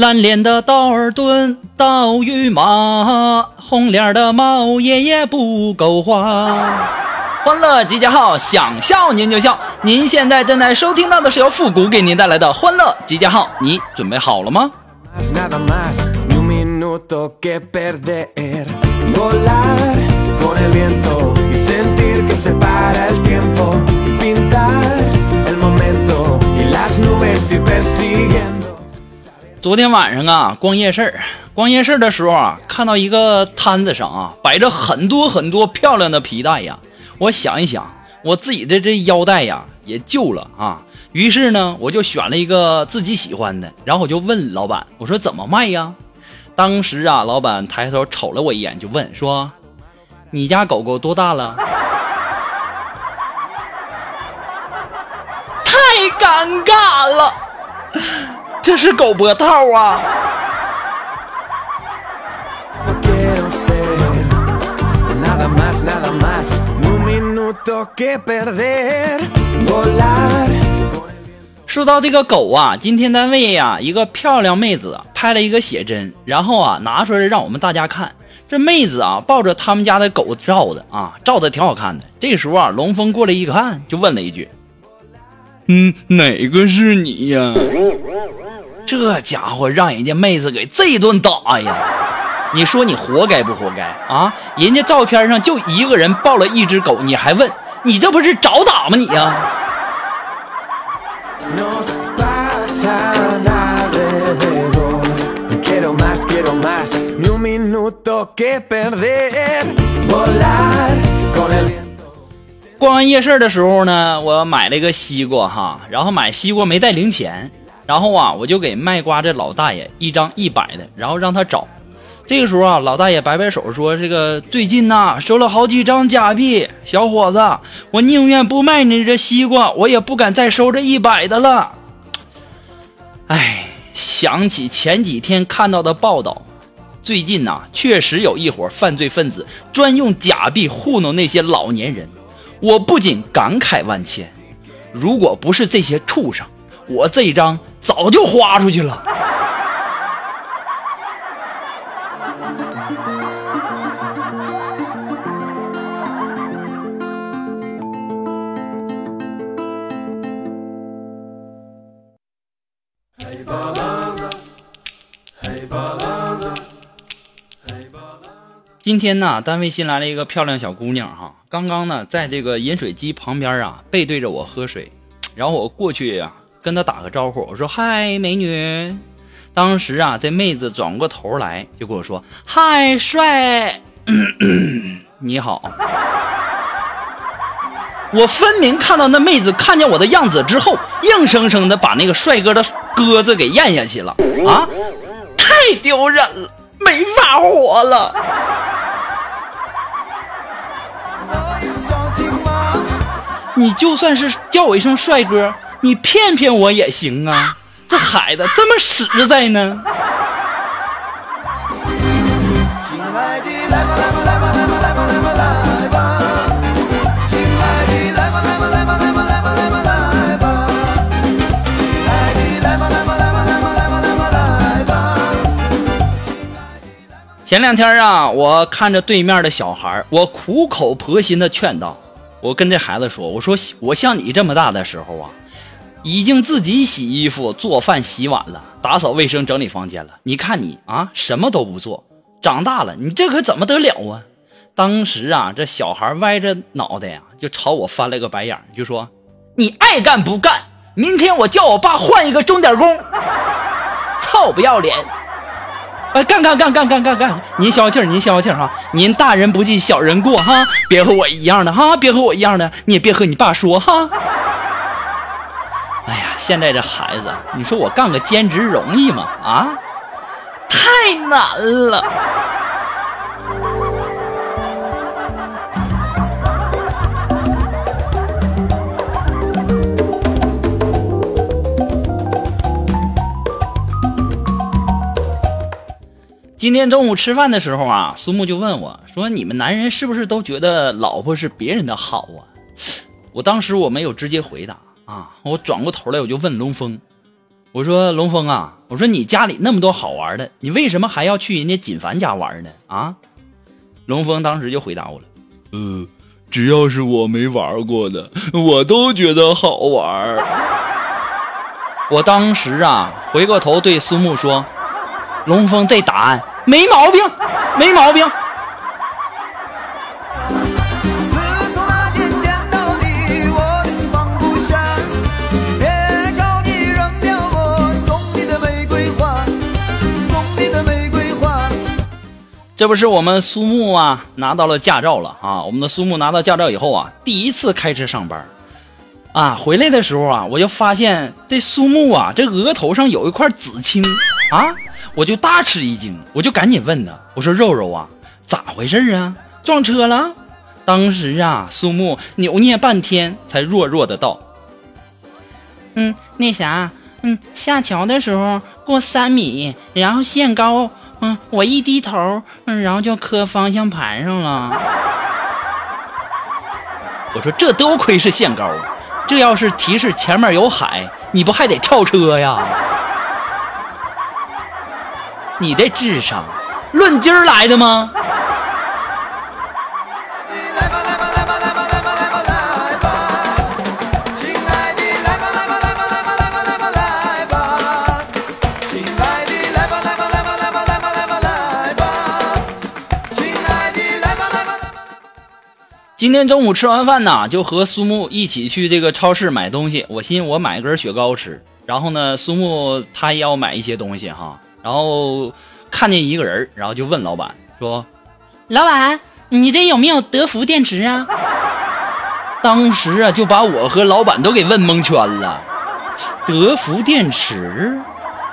蓝脸的道尔顿，刀与马；红脸的毛爷爷不够花。欢乐集结号，想笑您就笑。您现在正在收听到的是由复古给您带来的欢乐集结号，你准备好了吗？昨天晚上啊，逛夜市儿，逛夜市儿的时候啊，看到一个摊子上啊，摆着很多很多漂亮的皮带呀。我想一想，我自己的这腰带呀也旧了啊。于是呢，我就选了一个自己喜欢的，然后我就问老板，我说怎么卖呀？当时啊，老板抬头瞅了我一眼，就问说：“你家狗狗多大了？” 太尴尬了。这是狗脖套啊！说到这个狗啊，今天单位呀，一个漂亮妹子拍了一个写真，然后啊拿出来让我们大家看。这妹子啊抱着他们家的狗照的啊，照的挺好看的。这时候啊，龙峰过来一看，就问了一句：“嗯，哪个是你呀？”这家伙让人家妹子给这一顿打呀！你说你活该不活该啊？人家照片上就一个人抱了一只狗，你还问？你这不是找打吗你呀？逛完夜市的时候呢，我买了一个西瓜哈，然后买西瓜没带零钱。然后啊，我就给卖瓜这老大爷一张一百的，然后让他找。这个时候啊，老大爷摆摆手说：“这个最近呐，收了好几张假币，小伙子，我宁愿不卖你这西瓜，我也不敢再收这一百的了。”哎，想起前几天看到的报道，最近呐，确实有一伙犯罪分子专用假币糊弄那些老年人，我不仅感慨万千。如果不是这些畜生，我这张早就花出去了。今天呢，单位新来了一个漂亮小姑娘哈，刚刚呢，在这个饮水机旁边啊，背对着我喝水，然后我过去呀。跟他打个招呼，我说嗨，美女。当时啊，这妹子转过头来就跟我说嗨，帅，你好。我分明看到那妹子看见我的样子之后，硬生生的把那个帅哥的鸽子给咽下去了啊！太丢人了，没法活了。你就算是叫我一声帅哥。你骗骗我也行啊，这孩子这么实在呢。前两天啊，我看着对面的小孩，我苦口婆心的劝道：“我跟这孩子说，我说我像你这么大的时候啊。”已经自己洗衣服、做饭、洗碗了，打扫卫生、整理房间了。你看你啊，什么都不做。长大了，你这可怎么得了啊？当时啊，这小孩歪着脑袋呀，就朝我翻了个白眼，就说：“你爱干不干？明天我叫我爸换一个钟点工。”臭不要脸！哎，干干干干干干干！您消消气儿，您消消气儿哈。您大人不计小人过哈，别和我一样的哈，别和我一样的，你也别和你爸说哈。哎呀，现在这孩子，你说我干个兼职容易吗？啊，太难了。今天中午吃饭的时候啊，苏木就问我说：“你们男人是不是都觉得老婆是别人的好啊？”我当时我没有直接回答啊，我转过头来我就问龙峰：“我说龙峰啊，我说你家里那么多好玩的，你为什么还要去人家锦凡家玩呢？”啊，龙峰当时就回答我了：“呃，只要是我没玩过的，我都觉得好玩。”我当时啊，回过头对苏木说：“龙峰这答案。”没毛病，没毛病。这不是我们苏木啊，拿到了驾照了啊！我们的苏木拿到驾照以后啊，第一次开车上班，啊，回来的时候啊，我就发现这苏木啊，这额头上有一块紫青啊。我就大吃一惊，我就赶紧问他：“我说肉肉啊，咋回事啊？撞车了？”当时啊，苏木扭捏半天，才弱弱的道：“嗯，那啥，嗯，下桥的时候过三米，然后限高，嗯，我一低头，嗯，然后就磕方向盘上了。”我说：“这多亏是限高，这要是提示前面有海，你不还得跳车呀？”你这智商，论斤儿来的吗？今天中午吃完饭呢，就和苏木一起去这个超市买东西。我寻思我买根雪糕吃，然后呢，苏木他也要买一些东西哈。然后看见一个人，然后就问老板说：“老板，你这有没有德芙电池啊？” 当时啊，就把我和老板都给问蒙圈了。德芙电池，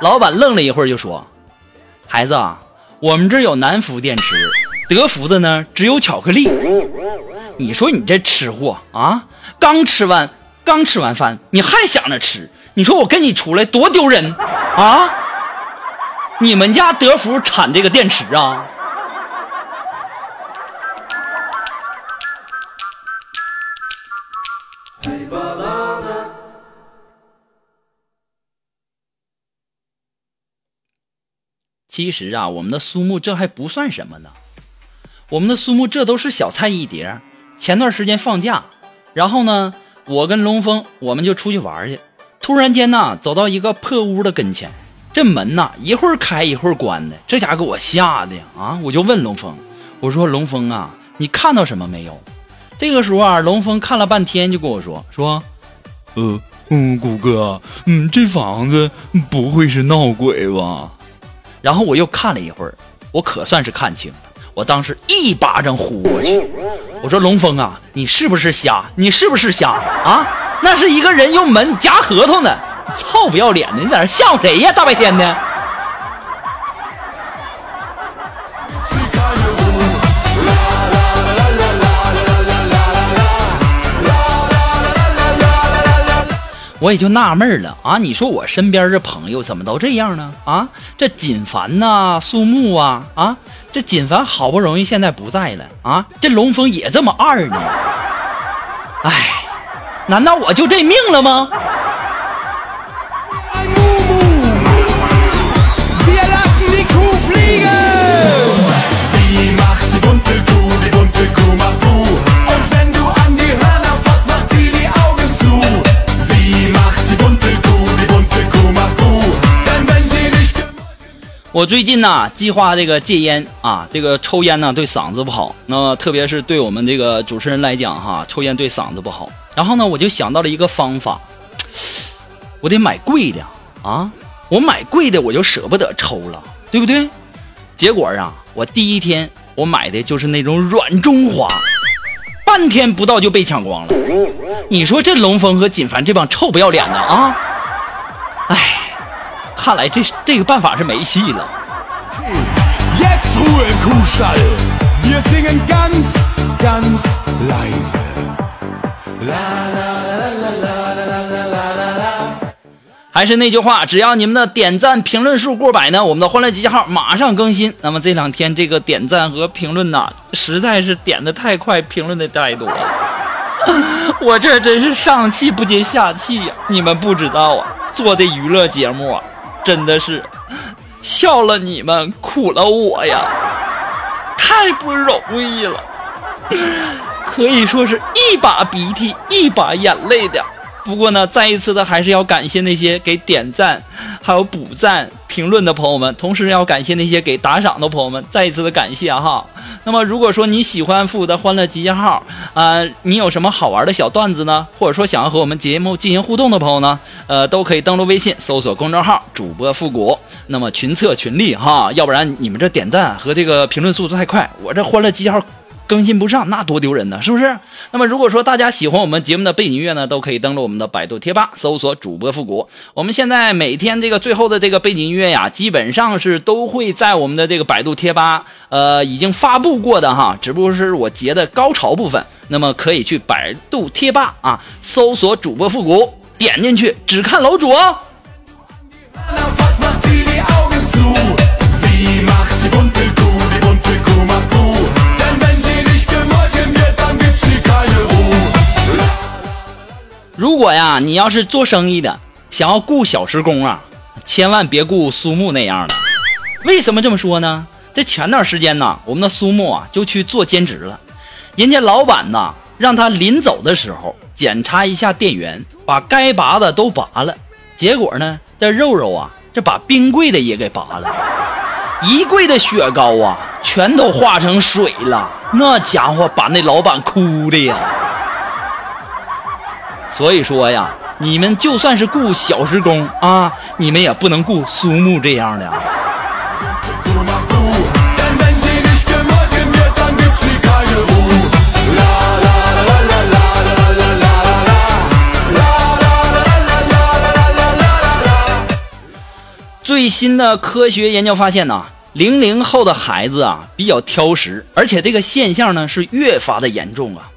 老板愣了一会儿就说：“孩子啊，我们这有南孚电池，德芙的呢只有巧克力。你说你这吃货啊，刚吃完刚吃完饭，你还想着吃？你说我跟你出来多丢人啊！”你们家德福产这个电池啊？其实啊，我们的苏木这还不算什么呢。我们的苏木这都是小菜一碟。前段时间放假，然后呢，我跟龙峰我们就出去玩去，突然间呢，走到一个破屋的跟前。这门呐，一会儿开一会儿关的，这家给我吓的！啊，我就问龙峰，我说龙峰啊，你看到什么没有？这个时候啊，龙峰看了半天，就跟我说说，呃，嗯，谷哥，嗯，这房子不会是闹鬼吧？然后我又看了一会儿，我可算是看清，我当时一巴掌呼过去，我说龙峰啊，你是不是瞎？你是不是瞎啊？那是一个人用门夹核桃呢。臭不要脸的，你在那吓唬谁呀？大白天的！我也就纳闷了啊！你说我身边这朋友怎么都这样呢？啊，这锦凡呐，苏木啊，啊，这锦凡好不容易现在不在了啊，这龙峰也这么二呢？哎，难道我就这命了吗？我最近呢，计划这个戒烟啊，这个抽烟呢对嗓子不好，那特别是对我们这个主持人来讲哈，抽烟对嗓子不好。然后呢，我就想到了一个方法，我得买贵的啊，我买贵的我就舍不得抽了，对不对？结果啊，我第一天我买的就是那种软中华，半天不到就被抢光了。你说这龙峰和锦凡这帮臭不要脸的啊！看来这这个办法是没戏了。还是那句话只要你们的点赞评论数过百呢我们的欢乐集结号马上更新。那么这两天这个点赞和评论呐实在是点的太快评论的太多了。我这真是上气不接下气呀你们不知道啊做的娱乐节目啊。真的是笑了你们，苦了我呀，太不容易了，可以说是一把鼻涕一把眼泪的。不过呢，再一次的还是要感谢那些给点赞、还有补赞、评论的朋友们，同时要感谢那些给打赏的朋友们，再一次的感谢哈。那么，如果说你喜欢复古的欢乐集结号啊，你有什么好玩的小段子呢？或者说想要和我们节目进行互动的朋友呢？呃，都可以登录微信搜索公众号主播复古，那么群策群力哈，要不然你们这点赞和这个评论速度太快，我这欢乐集结号。更新不上，那多丢人呢，是不是？那么如果说大家喜欢我们节目的背景音乐呢，都可以登录我们的百度贴吧，搜索主播复古。我们现在每天这个最后的这个背景音乐呀，基本上是都会在我们的这个百度贴吧，呃，已经发布过的哈，只不过是我截的高潮部分。那么可以去百度贴吧啊，搜索主播复古，点进去只看楼主哦。如果呀，你要是做生意的，想要雇小时工啊，千万别雇苏木那样的。为什么这么说呢？这前段时间呢，我们的苏木啊就去做兼职了，人家老板呐让他临走的时候检查一下电源，把该拔的都拔了。结果呢，这肉肉啊，这把冰柜的也给拔了，一柜的雪糕啊，全都化成水了。那家伙把那老板哭的呀！所以说呀，你们就算是雇小时工啊，你们也不能雇苏木这样的。最新的科学研究发现呢，零零后的孩子啊比较挑食，而且这个现象呢是越发的严重啊。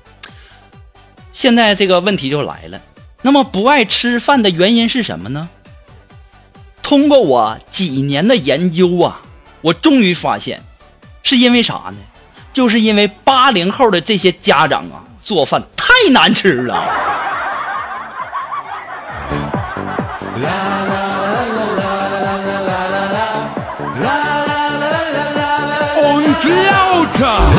现在这个问题就来了，那么不爱吃饭的原因是什么呢？通过我几年的研究啊，我终于发现，是因为啥呢？就是因为八零后的这些家长啊，做饭太难吃了。Und lauter.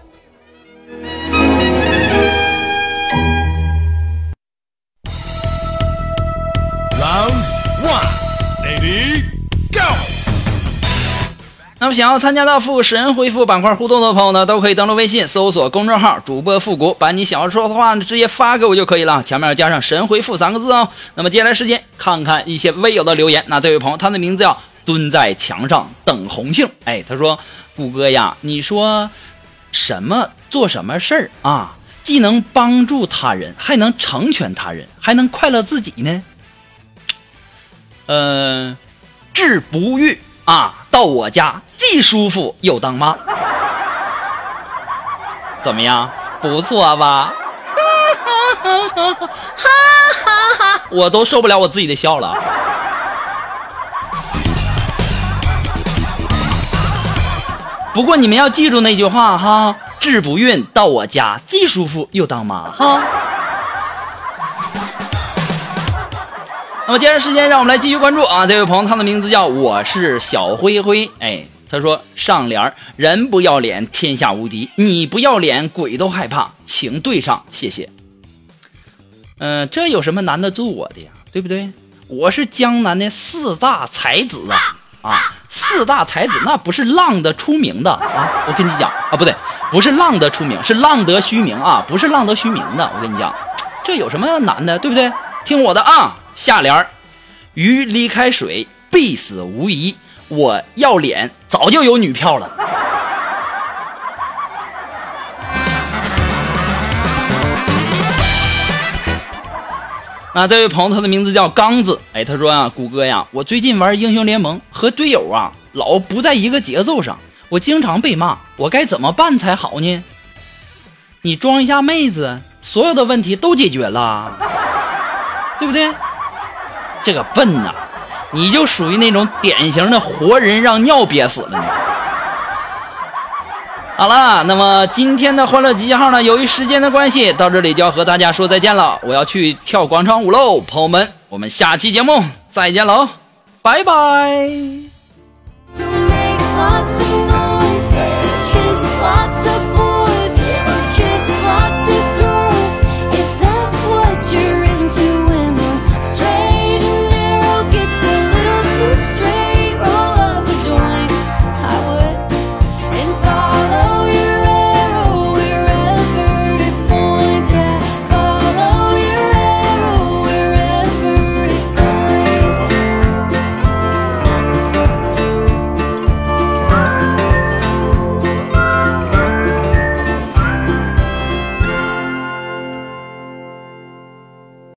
想要参加到复神回复板块互动的朋友呢，都可以登录微信搜索公众号主播复古，把你想要说的话直接发给我就可以了，前面加上神回复三个字哦。那么接下来时间看看一些微友的留言。那这位朋友他的名字叫蹲在墙上等红杏，哎，他说：“谷歌呀，你说什么做什么事儿啊，既能帮助他人，还能成全他人，还能快乐自己呢？”呃，治不育啊，到我家既舒服又当妈，怎么样？不错吧？我都受不了我自己的笑了。不过你们要记住那句话哈，治不孕到我家既舒服又当妈哈。那么接着时间，让我们来继续关注啊！这位朋友，他的名字叫我是小灰灰，哎，他说上联人不要脸，天下无敌；你不要脸，鬼都害怕，请对上，谢谢。嗯、这有什么难得住我的呀？对不对？我是江南的四大才子啊啊！四大才子那不是浪得出名的啊！我跟你讲啊，不对，不是浪得出名，是浪得虚名啊，不是浪得虚名的。我跟你讲，这有什么难的，对不对？听我的啊！下联：鱼离开水必死无疑。我要脸早就有女票了。那这位朋友，他的名字叫刚子。哎，他说啊，谷歌呀，我最近玩英雄联盟和队友啊，老不在一个节奏上，我经常被骂，我该怎么办才好呢？你装一下妹子，所有的问题都解决了，对不对？这个笨呐，你就属于那种典型的活人让尿憋死了。好了，那么今天的欢乐集结号呢，由于时间的关系，到这里就要和大家说再见了。我要去跳广场舞喽，朋友们，我们下期节目再见喽，拜拜。